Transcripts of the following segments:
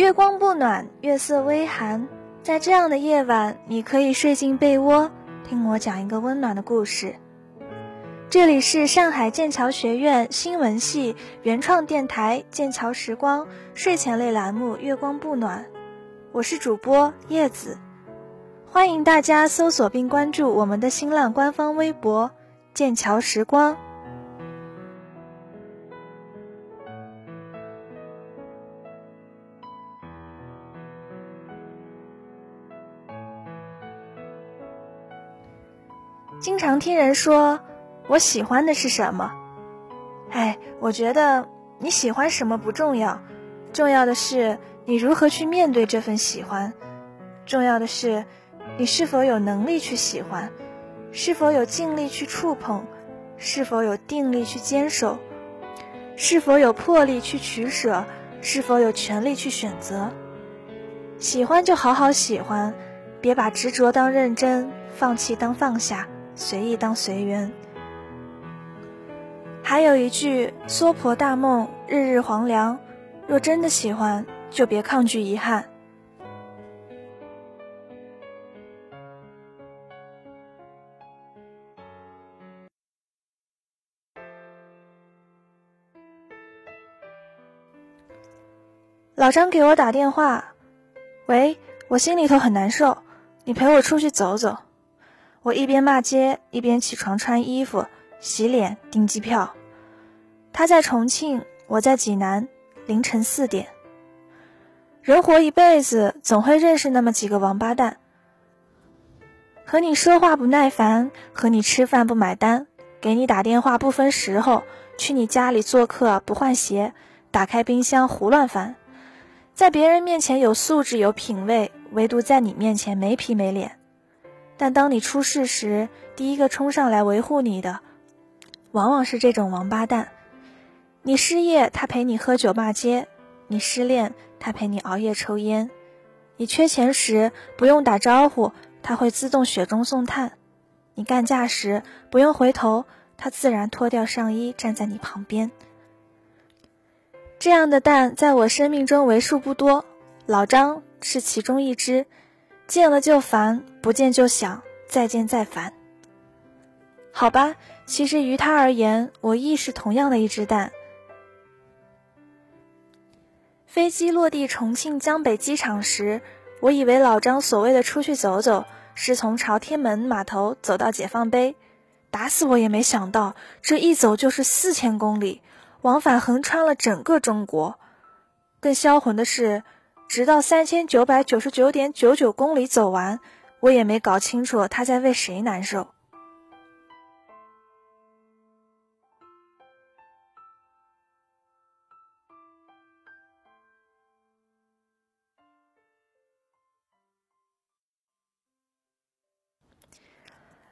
月光不暖，月色微寒，在这样的夜晚，你可以睡进被窝，听我讲一个温暖的故事。这里是上海剑桥学院新闻系原创电台《剑桥时光》睡前类栏目《月光不暖》，我是主播叶子，欢迎大家搜索并关注我们的新浪官方微博“剑桥时光”。经常听人说，我喜欢的是什么？哎，我觉得你喜欢什么不重要，重要的是你如何去面对这份喜欢。重要的是，你是否有能力去喜欢，是否有尽力去触碰，是否有定力去坚守，是否有魄力去取舍，是否有权利去选择。喜欢就好好喜欢，别把执着当认真，放弃当放下。随意当随缘。还有一句“娑婆大梦，日日黄粱”，若真的喜欢，就别抗拒遗憾。老张给我打电话，喂，我心里头很难受，你陪我出去走走。我一边骂街，一边起床穿衣服、洗脸、订机票。他在重庆，我在济南。凌晨四点。人活一辈子，总会认识那么几个王八蛋。和你说话不耐烦，和你吃饭不买单，给你打电话不分时候，去你家里做客不换鞋，打开冰箱胡乱翻，在别人面前有素质有品位，唯独在你面前没皮没脸。但当你出事时，第一个冲上来维护你的，往往是这种王八蛋。你失业，他陪你喝酒骂街；你失恋，他陪你熬夜抽烟；你缺钱时，不用打招呼，他会自动雪中送炭；你干架时，不用回头，他自然脱掉上衣站在你旁边。这样的蛋在我生命中为数不多，老张是其中一只。见了就烦，不见就想，再见再烦。好吧，其实于他而言，我亦是同样的一只蛋。飞机落地重庆江北机场时，我以为老张所谓的出去走走，是从朝天门码头走到解放碑，打死我也没想到，这一走就是四千公里，往返横穿了整个中国。更销魂的是。直到三千九百九十九点九九公里走完，我也没搞清楚他在为谁难受。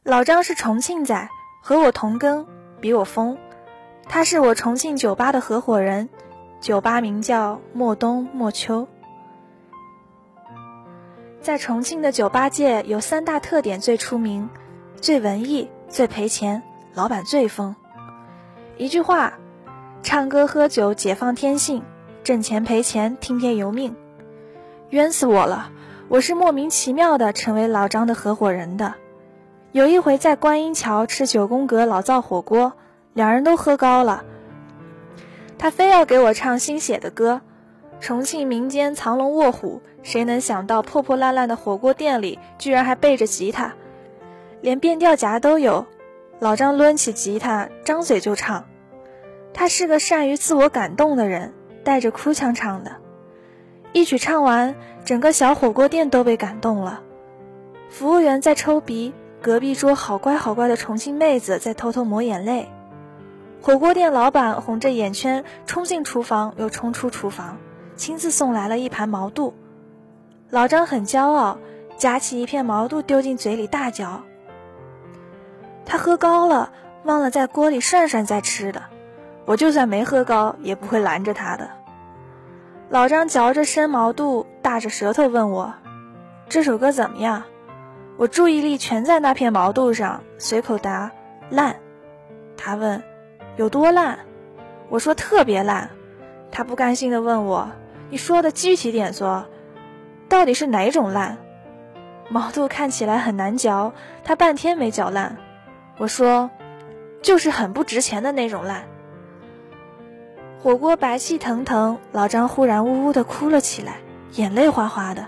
老张是重庆仔，和我同根，比我疯。他是我重庆酒吧的合伙人，酒吧名叫莫冬莫秋。在重庆的酒吧界有三大特点最出名：最文艺、最赔钱、老板最疯。一句话，唱歌喝酒解放天性，挣钱赔钱听天由命。冤死我了！我是莫名其妙的成为老张的合伙人的。有一回在观音桥吃九宫格老灶火锅，两人都喝高了，他非要给我唱新写的歌。重庆民间藏龙卧虎，谁能想到破破烂烂的火锅店里居然还备着吉他，连变调夹都有。老张抡起吉他，张嘴就唱。他是个善于自我感动的人，带着哭腔唱的。一曲唱完，整个小火锅店都被感动了。服务员在抽鼻，隔壁桌好乖好乖的重庆妹子在偷偷抹眼泪。火锅店老板红着眼圈冲进厨房，又冲出厨房。亲自送来了一盘毛肚，老张很骄傲，夹起一片毛肚丢进嘴里大嚼。他喝高了，忘了在锅里涮涮再吃的。我就算没喝高，也不会拦着他的。老张嚼着生毛肚，大着舌头问我：“这首歌怎么样？”我注意力全在那片毛肚上，随口答：“烂。”他问：“有多烂？”我说：“特别烂。”他不甘心地问我：“你说的具体点说，到底是哪种烂？”毛肚看起来很难嚼，他半天没嚼烂。我说：“就是很不值钱的那种烂。”火锅白气腾腾，老张忽然呜呜地哭了起来，眼泪哗哗的。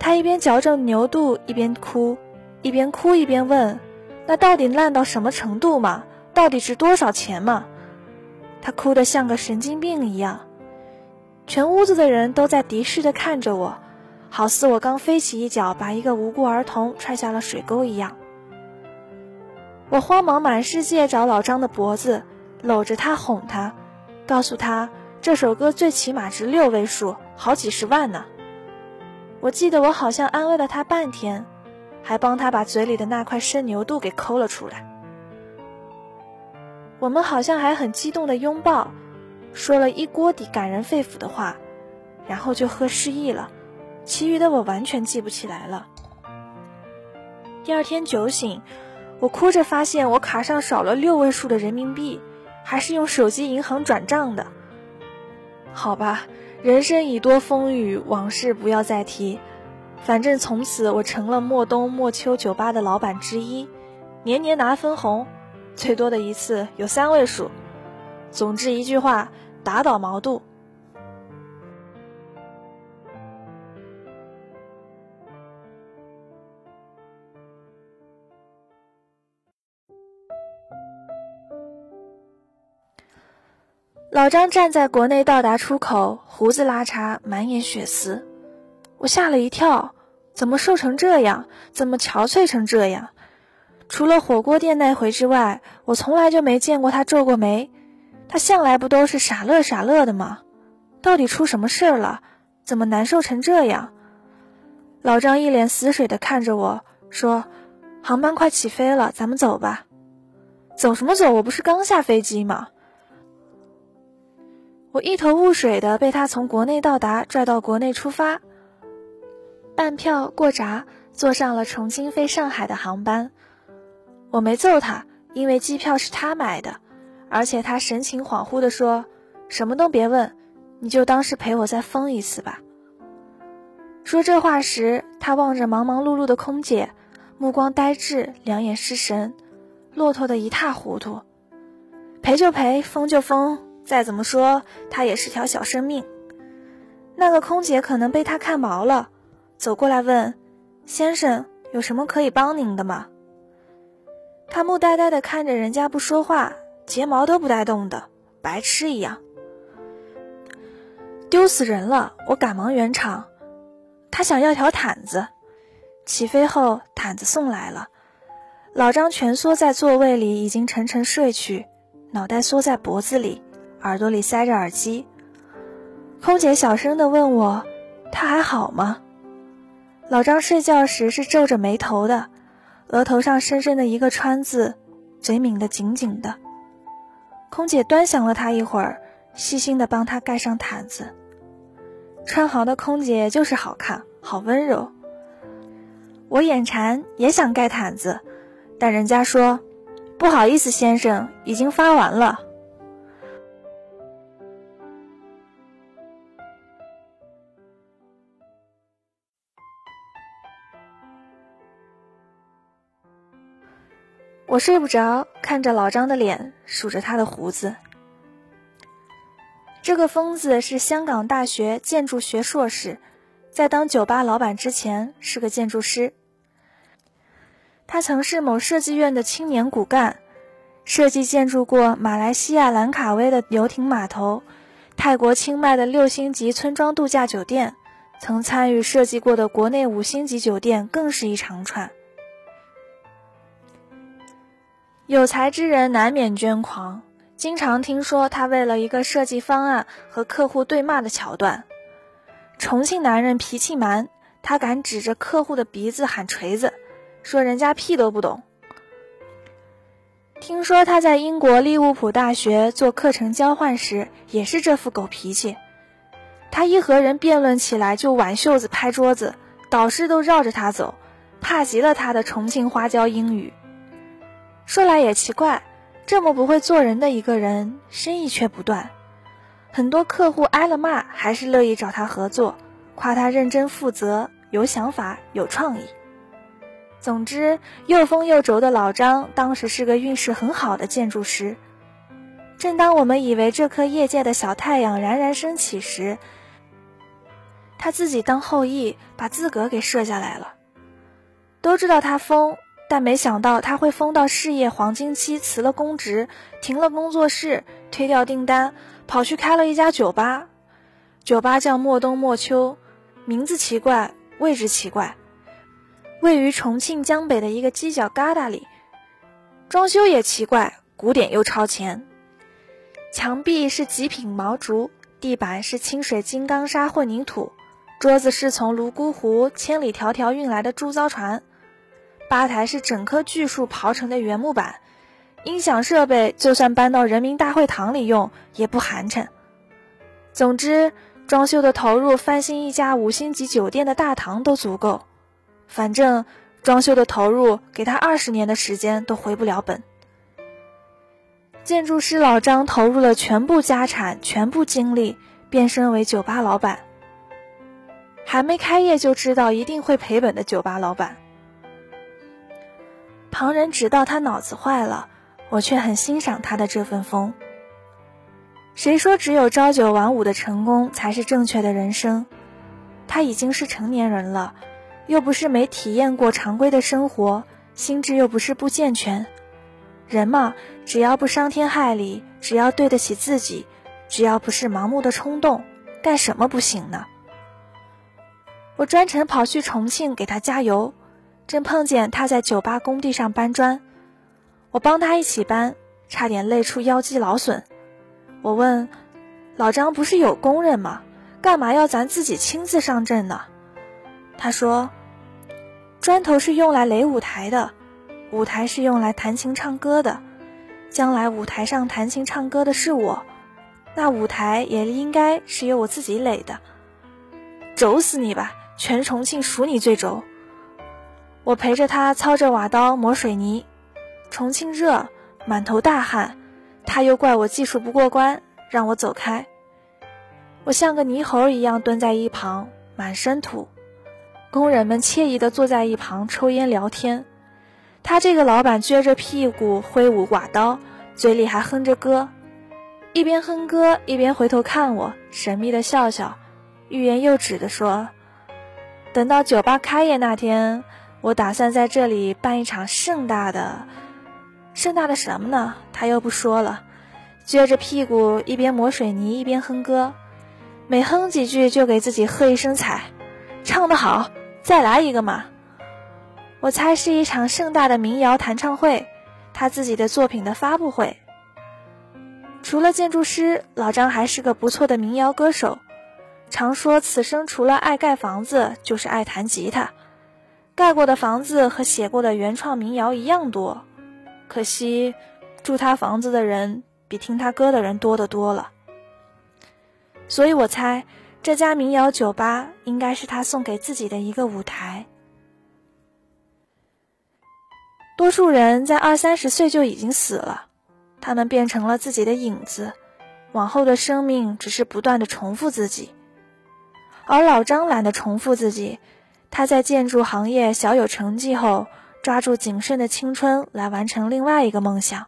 他一边嚼着牛肚，一边哭，一边哭一边问：“那到底烂到什么程度嘛？到底值多少钱嘛？”他哭得像个神经病一样，全屋子的人都在敌视的看着我。好似我刚飞起一脚把一个无辜儿童踹下了水沟一样，我慌忙满世界找老张的脖子，搂着他哄他，告诉他这首歌最起码值六位数，好几十万呢。我记得我好像安慰了他半天，还帮他把嘴里的那块生牛肚给抠了出来。我们好像还很激动的拥抱，说了一锅底感人肺腑的话，然后就喝失忆了。其余的我完全记不起来了。第二天酒醒，我哭着发现我卡上少了六位数的人民币，还是用手机银行转账的。好吧，人生已多风雨，往事不要再提。反正从此我成了莫冬莫秋酒吧的老板之一，年年拿分红，最多的一次有三位数。总之一句话，打倒毛肚。老张站在国内到达出口，胡子拉碴，满眼血丝，我吓了一跳，怎么瘦成这样？怎么憔悴成这样？除了火锅店那回之外，我从来就没见过他皱过眉。他向来不都是傻乐傻乐的吗？到底出什么事了？怎么难受成这样？老张一脸死水的看着我说：“航班快起飞了，咱们走吧。”走什么走？我不是刚下飞机吗？我一头雾水的被他从国内到达拽到国内出发，办票过闸，坐上了重庆飞上海的航班。我没揍他，因为机票是他买的，而且他神情恍惚地说：“什么都别问，你就当是陪我再疯一次吧。”说这话时，他望着忙忙碌碌的空姐，目光呆滞，两眼失神，骆驼的一塌糊涂。赔就赔，疯就疯。再怎么说，他也是条小生命。那个空姐可能被他看毛了，走过来问：“先生，有什么可以帮您的吗？”他木呆呆的看着人家不说话，睫毛都不带动的，白痴一样。丢死人了！我赶忙圆场。他想要条毯子。起飞后，毯子送来了。老张蜷缩在座位里，已经沉沉睡去，脑袋缩在脖子里。耳朵里塞着耳机，空姐小声的问我：“他还好吗？”老张睡觉时是皱着眉头的，额头上深深的一个川字，嘴抿得紧紧的。空姐端详了他一会儿，细心的帮他盖上毯子。穿好的空姐就是好看，好温柔。我眼馋，也想盖毯子，但人家说：“不好意思，先生，已经发完了。”我睡不着，看着老张的脸，数着他的胡子。这个疯子是香港大学建筑学硕士，在当酒吧老板之前是个建筑师。他曾是某设计院的青年骨干，设计建筑过马来西亚兰卡威的游艇码头、泰国清迈的六星级村庄度假酒店，曾参与设计过的国内五星级酒店更是一长串。有才之人难免捐狂，经常听说他为了一个设计方案和客户对骂的桥段。重庆男人脾气蛮，他敢指着客户的鼻子喊锤子，说人家屁都不懂。听说他在英国利物浦大学做课程交换时也是这副狗脾气，他一和人辩论起来就挽袖子拍桌子，导师都绕着他走，怕极了他的重庆花椒英语。说来也奇怪，这么不会做人的一个人，生意却不断。很多客户挨了骂，还是乐意找他合作，夸他认真负责、有想法、有创意。总之，又疯又轴的老张当时是个运势很好的建筑师。正当我们以为这颗业界的小太阳冉冉升起时，他自己当后羿，把自个给射下来了。都知道他疯，但没想到他会疯到事业黄金期，辞了公职，停了工作室，推掉订单，跑去开了一家酒吧。酒吧叫莫冬莫秋，名字奇怪，位置奇怪，位于重庆江北的一个犄角旮旯里。装修也奇怪，古典又超前。墙壁是极品毛竹，地板是清水金刚砂混凝土，桌子是从泸沽湖千里迢迢运来的铸造船，吧台是整棵巨树刨成的原木板，音响设备就算搬到人民大会堂里用也不寒碜。总之，装修的投入翻新一家五星级酒店的大堂都足够。反正装修的投入给他二十年的时间都回不了本。建筑师老张投入了全部家产、全部精力，变身为酒吧老板。还没开业就知道一定会赔本的酒吧老板。旁人直道他脑子坏了，我却很欣赏他的这份疯。谁说只有朝九晚五的成功才是正确的人生？他已经是成年人了，又不是没体验过常规的生活，心智又不是不健全。人嘛，只要不伤天害理，只要对得起自己，只要不是盲目的冲动，干什么不行呢？我专程跑去重庆给他加油，正碰见他在酒吧工地上搬砖，我帮他一起搬，差点累出腰肌劳损。我问老张：“不是有工人吗？干嘛要咱自己亲自上阵呢？”他说：“砖头是用来垒舞台的。”舞台是用来弹琴唱歌的，将来舞台上弹琴唱歌的是我，那舞台也应该是由我自己垒的。轴死你吧！全重庆数你最轴。我陪着他操着瓦刀磨水泥，重庆热，满头大汗，他又怪我技术不过关，让我走开。我像个泥猴一样蹲在一旁，满身土。工人们惬意地坐在一旁抽烟聊天。他这个老板撅着屁股挥舞瓦刀，嘴里还哼着歌，一边哼歌一边回头看我，神秘的笑笑，欲言又止的说：“等到酒吧开业那天，我打算在这里办一场盛大的，盛大的什么呢？他又不说了，撅着屁股一边磨水泥一边哼歌，每哼几句就给自己喝一声彩，唱得好，再来一个嘛。”我猜是一场盛大的民谣弹唱会，他自己的作品的发布会。除了建筑师，老张还是个不错的民谣歌手。常说此生除了爱盖房子，就是爱弹吉他。盖过的房子和写过的原创民谣一样多，可惜住他房子的人比听他歌的人多得多了。所以我猜这家民谣酒吧应该是他送给自己的一个舞台。多数人在二三十岁就已经死了，他们变成了自己的影子，往后的生命只是不断的重复自己。而老张懒得重复自己，他在建筑行业小有成绩后，抓住仅剩的青春来完成另外一个梦想，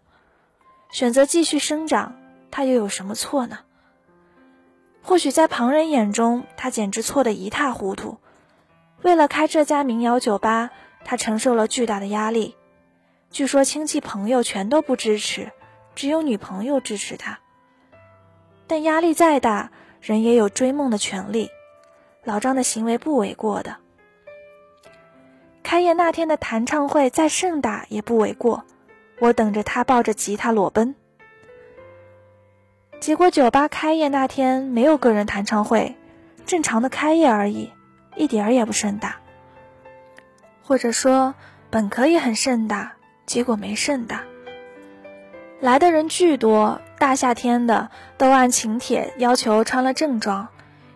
选择继续生长，他又有什么错呢？或许在旁人眼中，他简直错得一塌糊涂。为了开这家民谣酒吧，他承受了巨大的压力。据说亲戚朋友全都不支持，只有女朋友支持他。但压力再大，人也有追梦的权利。老张的行为不为过的。开业那天的弹唱会再盛大也不为过。我等着他抱着吉他裸奔。结果酒吧开业那天没有个人弹唱会，正常的开业而已，一点儿也不盛大。或者说，本可以很盛大。结果没盛大，来的人巨多，大夏天的都按请帖要求穿了正装，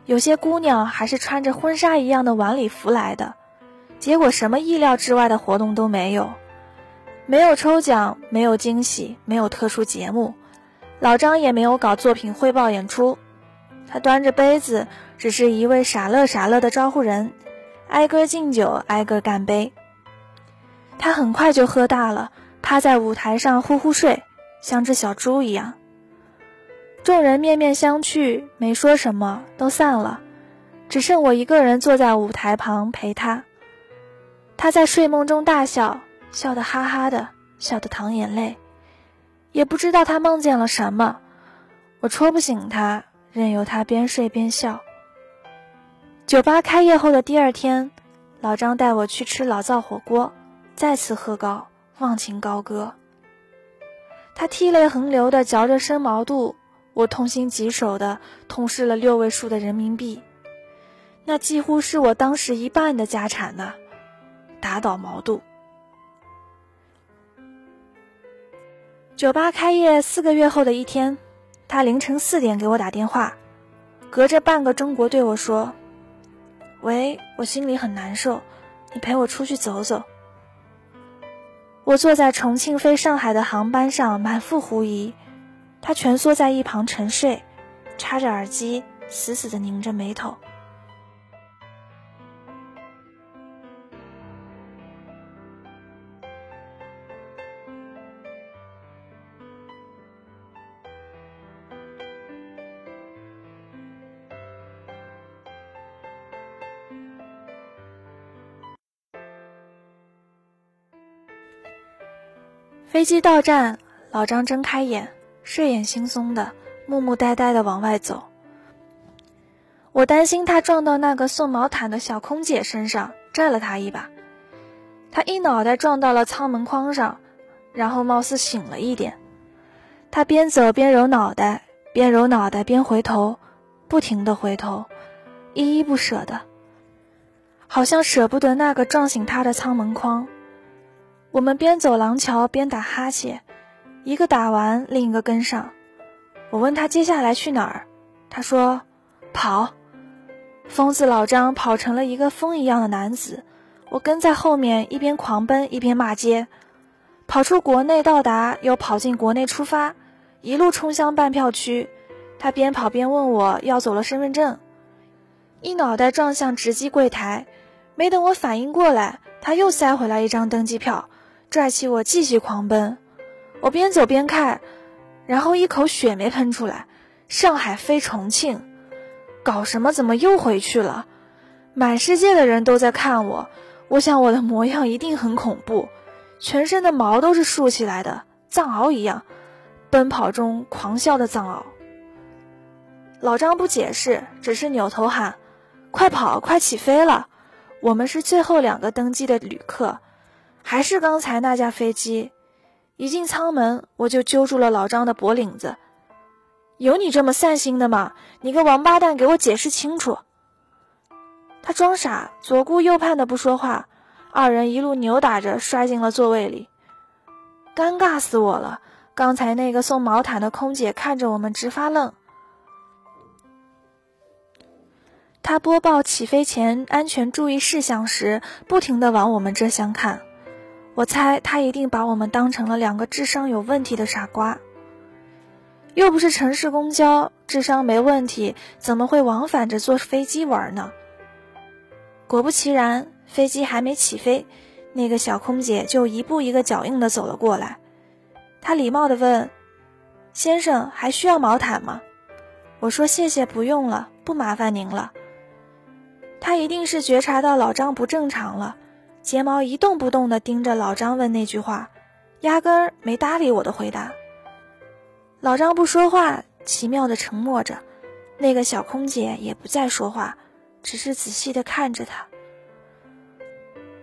有些姑娘还是穿着婚纱一样的晚礼服来的。结果什么意料之外的活动都没有，没有抽奖，没有惊喜，没有特殊节目，老张也没有搞作品汇报演出，他端着杯子，只是一位傻乐傻乐的招呼人，挨个敬酒，挨个干杯。他很快就喝大了，趴在舞台上呼呼睡，像只小猪一样。众人面面相觑，没说什么，都散了，只剩我一个人坐在舞台旁陪他。他在睡梦中大笑，笑得哈哈的，笑得淌眼泪，也不知道他梦见了什么。我戳不醒他，任由他边睡边笑。酒吧开业后的第二天，老张带我去吃老灶火锅，再次喝高，忘情高歌。他涕泪横流的嚼着生毛肚。我痛心疾首的痛失了六位数的人民币，那几乎是我当时一半的家产呢。打倒毛肚。酒吧开业四个月后的一天，他凌晨四点给我打电话，隔着半个中国对我说：“喂，我心里很难受，你陪我出去走走。”我坐在重庆飞上海的航班上，满腹狐疑。他蜷缩在一旁沉睡，插着耳机，死死地拧着眉头。飞机到站，老张睁开眼。睡眼惺忪的，木木呆呆的往外走。我担心他撞到那个送毛毯的小空姐身上，拽了他一把。他一脑袋撞到了舱门框上，然后貌似醒了一点。他边走边揉脑袋，边揉脑袋边回头，不停的回头，依依不舍的，好像舍不得那个撞醒他的舱门框。我们边走廊桥边打哈欠。一个打完，另一个跟上。我问他接下来去哪儿，他说：“跑。”疯子老张跑成了一个风一样的男子，我跟在后面，一边狂奔一边骂街。跑出国内到达，又跑进国内出发，一路冲向办票区。他边跑边问我要走了身份证，一脑袋撞向值机柜台。没等我反应过来，他又塞回来一张登机票，拽起我继续狂奔。我边走边看，然后一口血没喷出来。上海飞重庆，搞什么？怎么又回去了？满世界的人都在看我，我想我的模样一定很恐怖，全身的毛都是竖起来的，藏獒一样，奔跑中狂笑的藏獒。老张不解释，只是扭头喊：“快跑，快起飞了！我们是最后两个登机的旅客，还是刚才那架飞机。”一进舱门，我就揪住了老张的脖领子。有你这么散心的吗？你个王八蛋，给我解释清楚！他装傻，左顾右盼的不说话。二人一路扭打着摔进了座位里，尴尬死我了。刚才那个送毛毯的空姐看着我们直发愣。他播报起飞前安全注意事项时，不停的往我们这厢看。我猜他一定把我们当成了两个智商有问题的傻瓜。又不是城市公交，智商没问题，怎么会往返着坐飞机玩呢？果不其然，飞机还没起飞，那个小空姐就一步一个脚印的走了过来。她礼貌的问：“先生，还需要毛毯吗？”我说：“谢谢，不用了，不麻烦您了。”她一定是觉察到老张不正常了。睫毛一动不动地盯着老张问那句话，压根儿没搭理我的回答。老张不说话，奇妙地沉默着。那个小空姐也不再说话，只是仔细地看着他。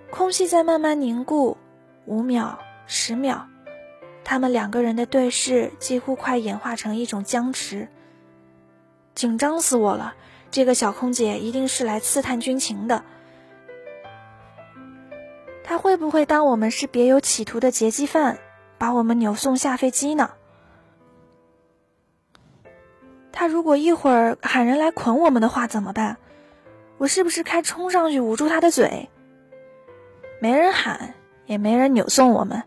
空气在慢慢凝固，五秒、十秒，他们两个人的对视几乎快演化成一种僵持。紧张死我了！这个小空姐一定是来刺探军情的。他会不会当我们是别有企图的劫机犯，把我们扭送下飞机呢？他如果一会儿喊人来捆我们的话怎么办？我是不是该冲上去捂住他的嘴？没人喊，也没人扭送我们。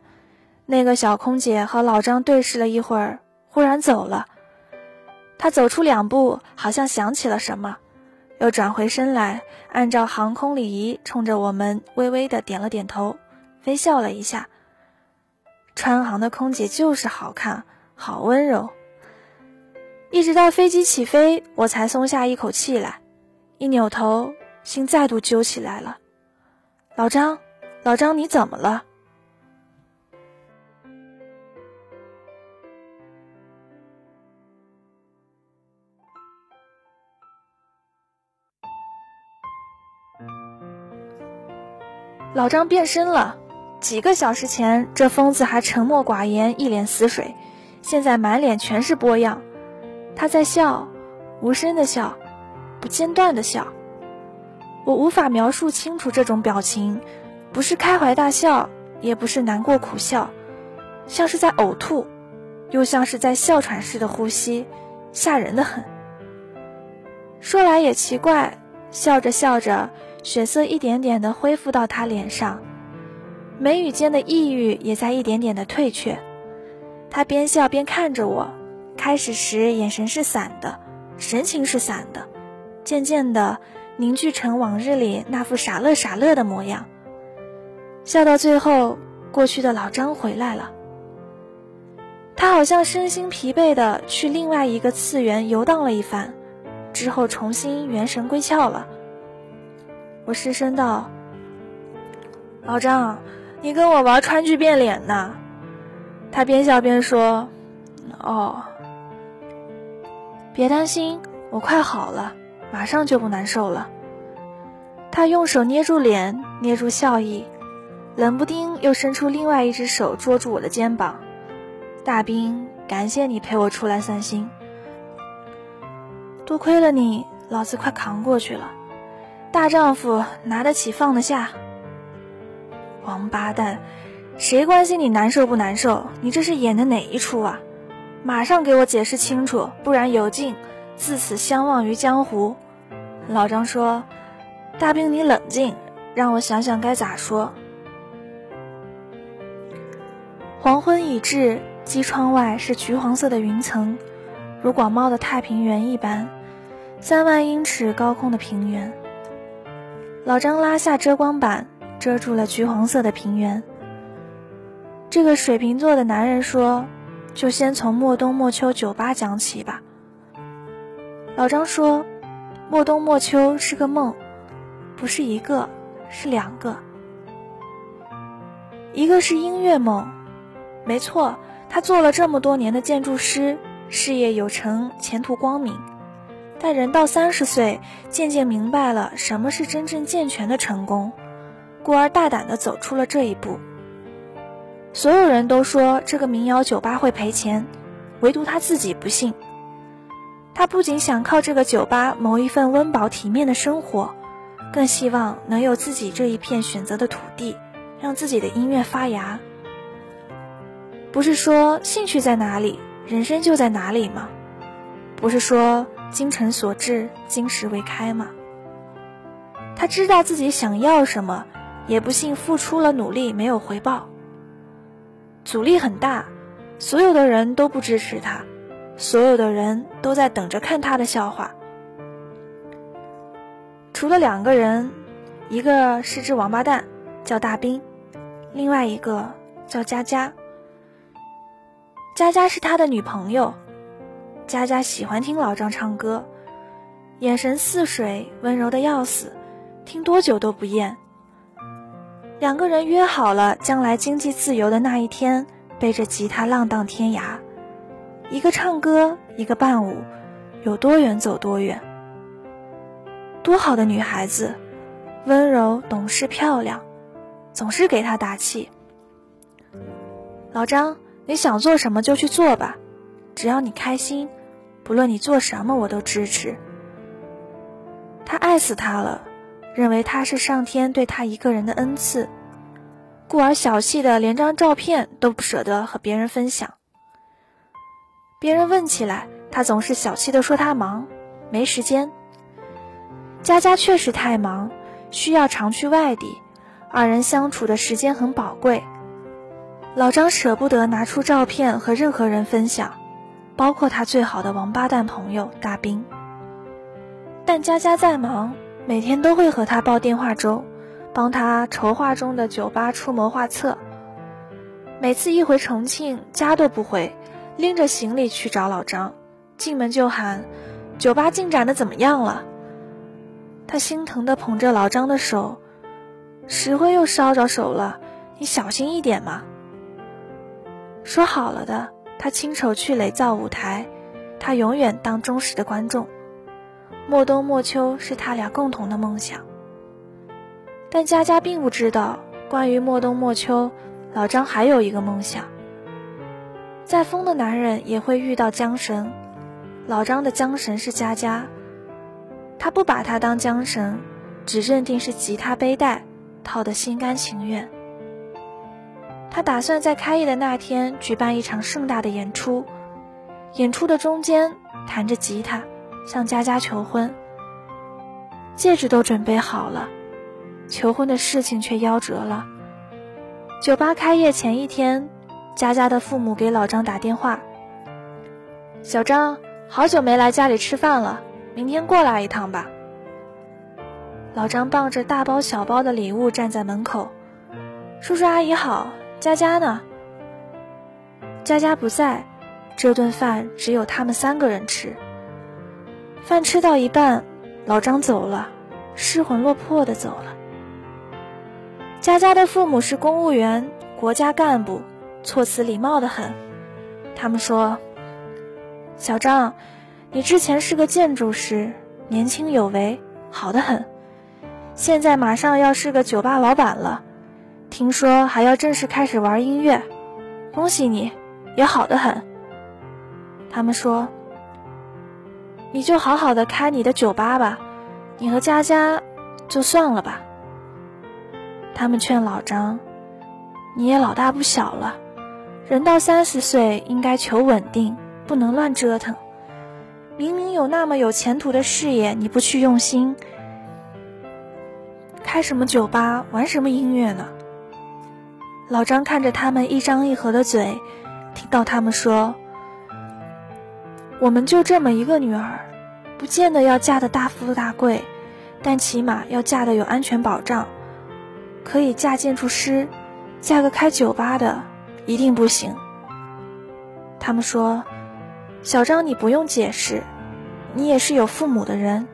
那个小空姐和老张对视了一会儿，忽然走了。他走出两步，好像想起了什么，又转回身来，按照航空礼仪，冲着我们微微的点了点头，微笑了一下。川航的空姐就是好看，好温柔。一直到飞机起飞，我才松下一口气来。一扭头，心再度揪起来了。老张，老张，你怎么了？老张变身了。几个小时前，这疯子还沉默寡言，一脸死水，现在满脸全是波样。他在笑，无声的笑，不间断的笑。我无法描述清楚这种表情，不是开怀大笑，也不是难过苦笑，像是在呕吐，又像是在哮喘似的呼吸，吓人的很。说来也奇怪，笑着笑着，血色一点点的恢复到他脸上。眉宇间的抑郁也在一点点的退却，他边笑边看着我，开始时眼神是散的，神情是散的，渐渐的凝聚成往日里那副傻乐傻乐的模样。笑到最后，过去的老张回来了，他好像身心疲惫的去另外一个次元游荡了一番，之后重新元神归窍了。我失声道：“老张。”你跟我玩川剧变脸呢？他边笑边说：“哦，别担心，我快好了，马上就不难受了。”他用手捏住脸，捏住笑意，冷不丁又伸出另外一只手捉住我的肩膀。大兵，感谢你陪我出来散心，多亏了你，老子快扛过去了。大丈夫拿得起放得下。王八蛋，谁关心你难受不难受？你这是演的哪一出啊？马上给我解释清楚，不然有劲自此相忘于江湖。老张说：“大兵，你冷静，让我想想该咋说。”黄昏已至，机窗外是橘黄色的云层，如广袤的太平原一般，三万英尺高空的平原。老张拉下遮光板。遮住了橘黄色的平原。这个水瓶座的男人说：“就先从莫冬莫秋酒吧讲起吧。”老张说：“莫冬莫秋是个梦，不是一个，是两个。一个是音乐梦，没错，他做了这么多年的建筑师，事业有成，前途光明。但人到三十岁，渐渐明白了什么是真正健全的成功。”故而大胆地走出了这一步。所有人都说这个民谣酒吧会赔钱，唯独他自己不信。他不仅想靠这个酒吧谋一份温饱体面的生活，更希望能有自己这一片选择的土地，让自己的音乐发芽。不是说兴趣在哪里，人生就在哪里吗？不是说精诚所至，金石为开吗？他知道自己想要什么。也不信付出了努力没有回报，阻力很大，所有的人都不支持他，所有的人都在等着看他的笑话。除了两个人，一个是只王八蛋，叫大兵，另外一个叫佳佳。佳佳是他的女朋友，佳佳喜欢听老张唱歌，眼神似水，温柔的要死，听多久都不厌。两个人约好了，将来经济自由的那一天，背着吉他浪荡天涯，一个唱歌，一个伴舞，有多远走多远。多好的女孩子，温柔懂事漂亮，总是给他打气。老张，你想做什么就去做吧，只要你开心，不论你做什么我都支持。他爱死他了。认为他是上天对他一个人的恩赐，故而小气的连张照片都不舍得和别人分享。别人问起来，他总是小气的说他忙，没时间。佳佳确实太忙，需要常去外地，二人相处的时间很宝贵。老张舍不得拿出照片和任何人分享，包括他最好的王八蛋朋友大兵。但佳佳再忙，每天都会和他煲电话粥，帮他筹划中的酒吧出谋划策。每次一回重庆，家都不回，拎着行李去找老张，进门就喊：“酒吧进展的怎么样了？”他心疼地捧着老张的手，石灰又烧着手了，你小心一点嘛。说好了的，他亲手去垒造舞台，他永远当忠实的观众。莫冬莫秋是他俩共同的梦想，但佳佳并不知道，关于莫冬莫秋，老张还有一个梦想。再疯的男人也会遇到缰绳，老张的缰绳是佳佳。他不把它当缰绳，只认定是吉他背带，套得心甘情愿。他打算在开业的那天举办一场盛大的演出，演出的中间弹着吉他向佳佳求婚。戒指都准备好了，求婚的事情却夭折了。酒吧开业前一天，佳佳的父母给老张打电话：“小张，好久没来家里吃饭了。”明天过来一趟吧。老张抱着大包小包的礼物站在门口，叔叔阿姨好，佳佳呢？佳佳不在，这顿饭只有他们三个人吃。饭吃到一半，老张走了，失魂落魄的走了。佳佳的父母是公务员，国家干部，措辞礼貌的很。他们说：“小张。”你之前是个建筑师，年轻有为，好的很。现在马上要是个酒吧老板了，听说还要正式开始玩音乐，恭喜你，也好的很。他们说，你就好好的开你的酒吧吧，你和佳佳就算了吧。他们劝老张，你也老大不小了，人到三十岁应该求稳定，不能乱折腾。明明有那么有前途的事业，你不去用心，开什么酒吧，玩什么音乐呢？老张看着他们一张一合的嘴，听到他们说：“我们就这么一个女儿，不见得要嫁的大富大贵，但起码要嫁的有安全保障，可以嫁建筑师，嫁个开酒吧的一定不行。”他们说。小张，你不用解释，你也是有父母的人，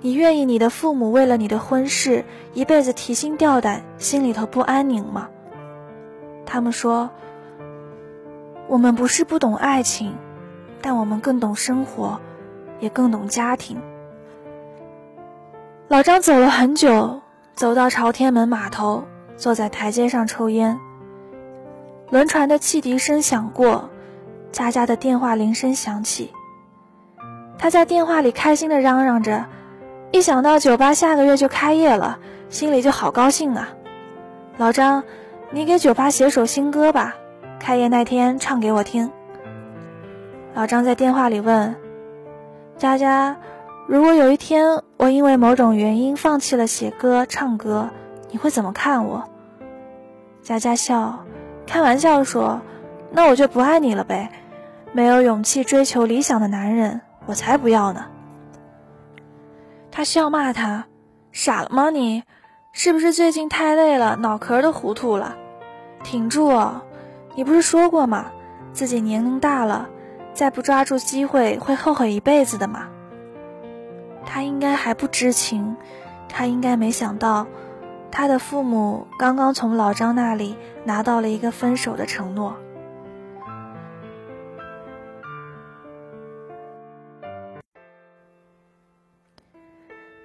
你愿意你的父母为了你的婚事一辈子提心吊胆，心里头不安宁吗？他们说，我们不是不懂爱情，但我们更懂生活，也更懂家庭。老张走了很久，走到朝天门码头，坐在台阶上抽烟。轮船的汽笛声响过。佳佳的电话铃声响起，他在电话里开心的嚷嚷着，一想到酒吧下个月就开业了，心里就好高兴啊！老张，你给酒吧写首新歌吧，开业那天唱给我听。老张在电话里问佳佳：“如果有一天我因为某种原因放弃了写歌唱歌，你会怎么看我？”佳佳笑，开玩笑说：“那我就不爱你了呗。”没有勇气追求理想的男人，我才不要呢。他笑骂他：“傻了吗你？是不是最近太累了，脑壳都糊涂了？挺住哦！你不是说过吗？自己年龄大了，再不抓住机会会后悔一辈子的吗？”他应该还不知情，他应该没想到，他的父母刚刚从老张那里拿到了一个分手的承诺。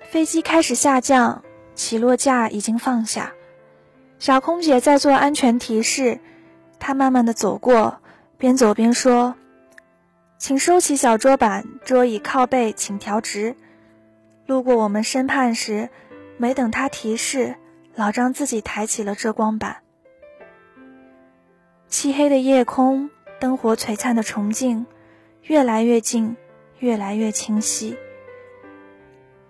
飞机开始下降，起落架已经放下，小空姐在做安全提示。她慢慢的走过，边走边说：“请收起小桌板，桌椅靠背请调直。”路过我们身畔时，没等她提示，老张自己抬起了遮光板。漆黑的夜空，灯火璀璨的重庆，越来越近，越来越清晰。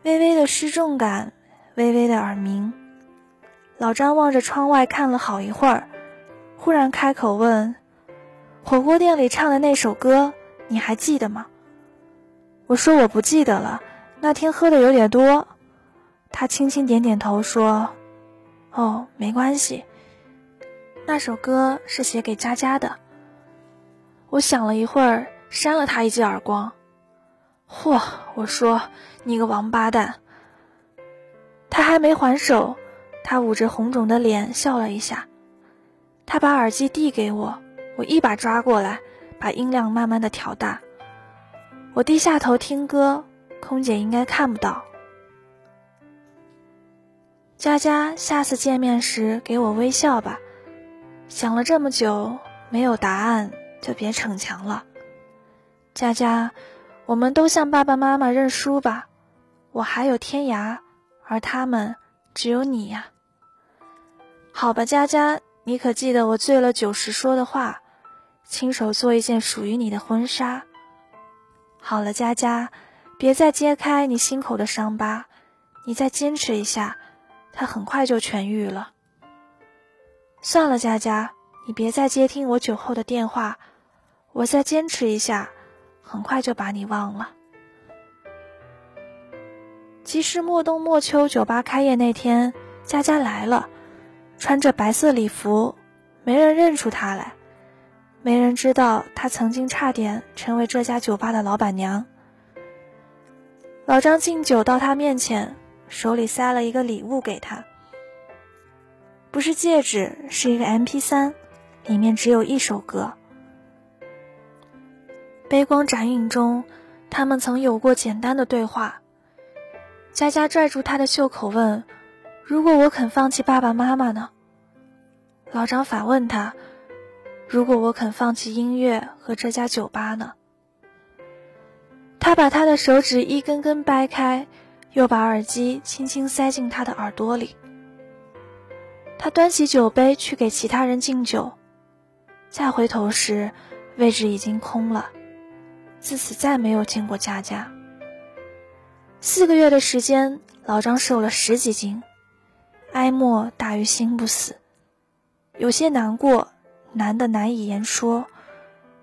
微微的失重感，微微的耳鸣。老张望着窗外看了好一会儿，忽然开口问：“火锅店里唱的那首歌，你还记得吗？”我说：“我不记得了，那天喝的有点多。”他轻轻点点头说：“哦，没关系。那首歌是写给佳佳的。”我想了一会儿，扇了他一记耳光。嚯！我说：“你个王八蛋！”他还没还手，他捂着红肿的脸笑了一下。他把耳机递给我，我一把抓过来，把音量慢慢的调大。我低下头听歌，空姐应该看不到。佳佳，下次见面时给我微笑吧。想了这么久，没有答案就别逞强了。佳佳，我们都向爸爸妈妈认输吧。我还有天涯。而他们只有你呀。好吧，佳佳，你可记得我醉了酒时说的话？亲手做一件属于你的婚纱。好了，佳佳，别再揭开你心口的伤疤，你再坚持一下，它很快就痊愈了。算了，佳佳，你别再接听我酒后的电话，我再坚持一下，很快就把你忘了。其实莫冬莫秋酒吧开业那天，佳佳来了，穿着白色礼服，没人认出她来，没人知道她曾经差点成为这家酒吧的老板娘。老张敬酒到她面前，手里塞了一个礼物给她，不是戒指，是一个 MP3，里面只有一首歌。杯光盏影中，他们曾有过简单的对话。佳佳拽住他的袖口问：“如果我肯放弃爸爸妈妈呢？”老张反问他：“如果我肯放弃音乐和这家酒吧呢？”他把他的手指一根根掰开，又把耳机轻轻塞进他的耳朵里。他端起酒杯去给其他人敬酒，再回头时，位置已经空了。自此再没有见过佳佳。四个月的时间，老张瘦了十几斤，哀莫大于心不死，有些难过，难的难以言说。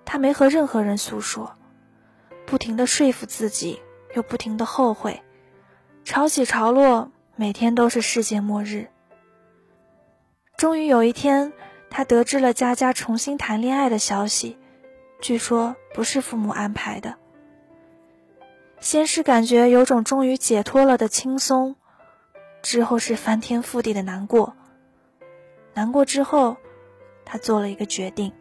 他没和任何人诉说，不停的说服自己，又不停的后悔，潮起潮落，每天都是世界末日。终于有一天，他得知了佳佳重新谈恋爱的消息，据说不是父母安排的。先是感觉有种终于解脱了的轻松，之后是翻天覆地的难过。难过之后，他做了一个决定。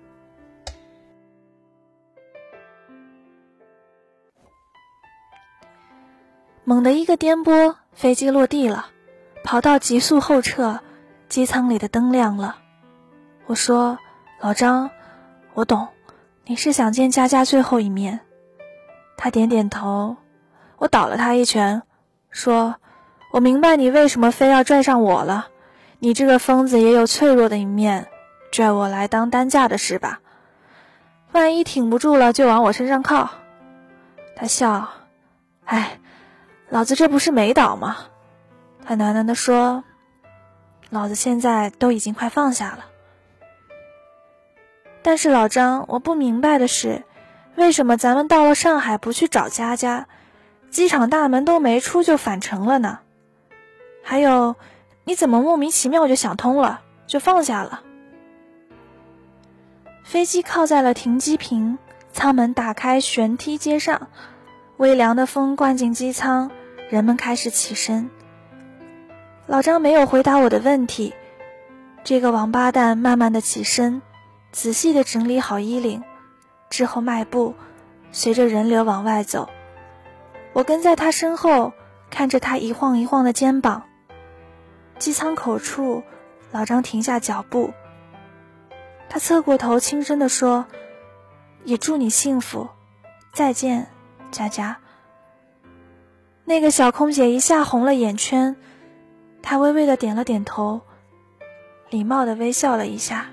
猛的一个颠簸，飞机落地了，跑道急速后撤，机舱里的灯亮了。我说：“老张，我懂，你是想见佳佳最后一面。”他点点头。我倒了他一拳，说：“我明白你为什么非要拽上我了。你这个疯子也有脆弱的一面，拽我来当担架的是吧？万一挺不住了，就往我身上靠。”他笑：“哎，老子这不是没倒吗？”他喃喃地说：“老子现在都已经快放下了。”但是老张，我不明白的是，为什么咱们到了上海不去找佳佳？机场大门都没出就返程了呢，还有，你怎么莫名其妙就想通了，就放下了？飞机靠在了停机坪，舱门打开，旋梯接上，微凉的风灌进机舱，人们开始起身。老张没有回答我的问题，这个王八蛋慢慢的起身，仔细的整理好衣领，之后迈步，随着人流往外走。我跟在他身后，看着他一晃一晃的肩膀。机舱口处，老张停下脚步。他侧过头，轻声地说：“也祝你幸福，再见，佳佳。”那个小空姐一下红了眼圈，她微微的点了点头，礼貌的微笑了一下。